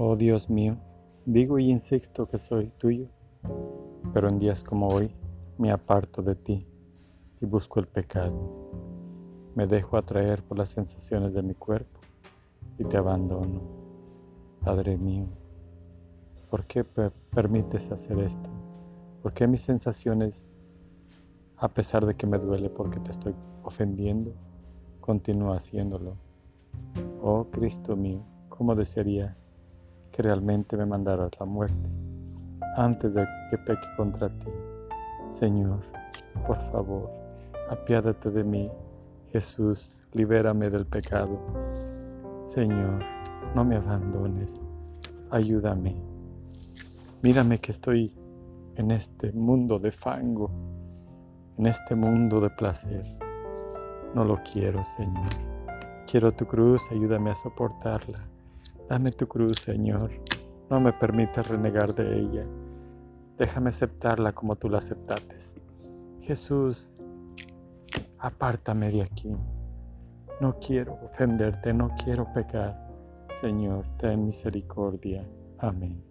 Oh Dios mío, digo y insisto que soy tuyo, pero en días como hoy me aparto de ti y busco el pecado. Me dejo atraer por las sensaciones de mi cuerpo y te abandono. Padre mío, ¿por qué permites hacer esto? ¿Por qué mis sensaciones, a pesar de que me duele porque te estoy ofendiendo, continúo haciéndolo? Oh Cristo mío, ¿cómo desearía realmente me mandaras la muerte antes de que peque contra ti. Señor, por favor, apiádate de mí. Jesús, libérame del pecado. Señor, no me abandones. Ayúdame. Mírame que estoy en este mundo de fango, en este mundo de placer. No lo quiero, Señor. Quiero tu cruz, ayúdame a soportarla. Dame tu cruz, Señor. No me permitas renegar de ella. Déjame aceptarla como tú la aceptaste. Jesús, apártame de aquí. No quiero ofenderte, no quiero pecar. Señor, ten misericordia. Amén.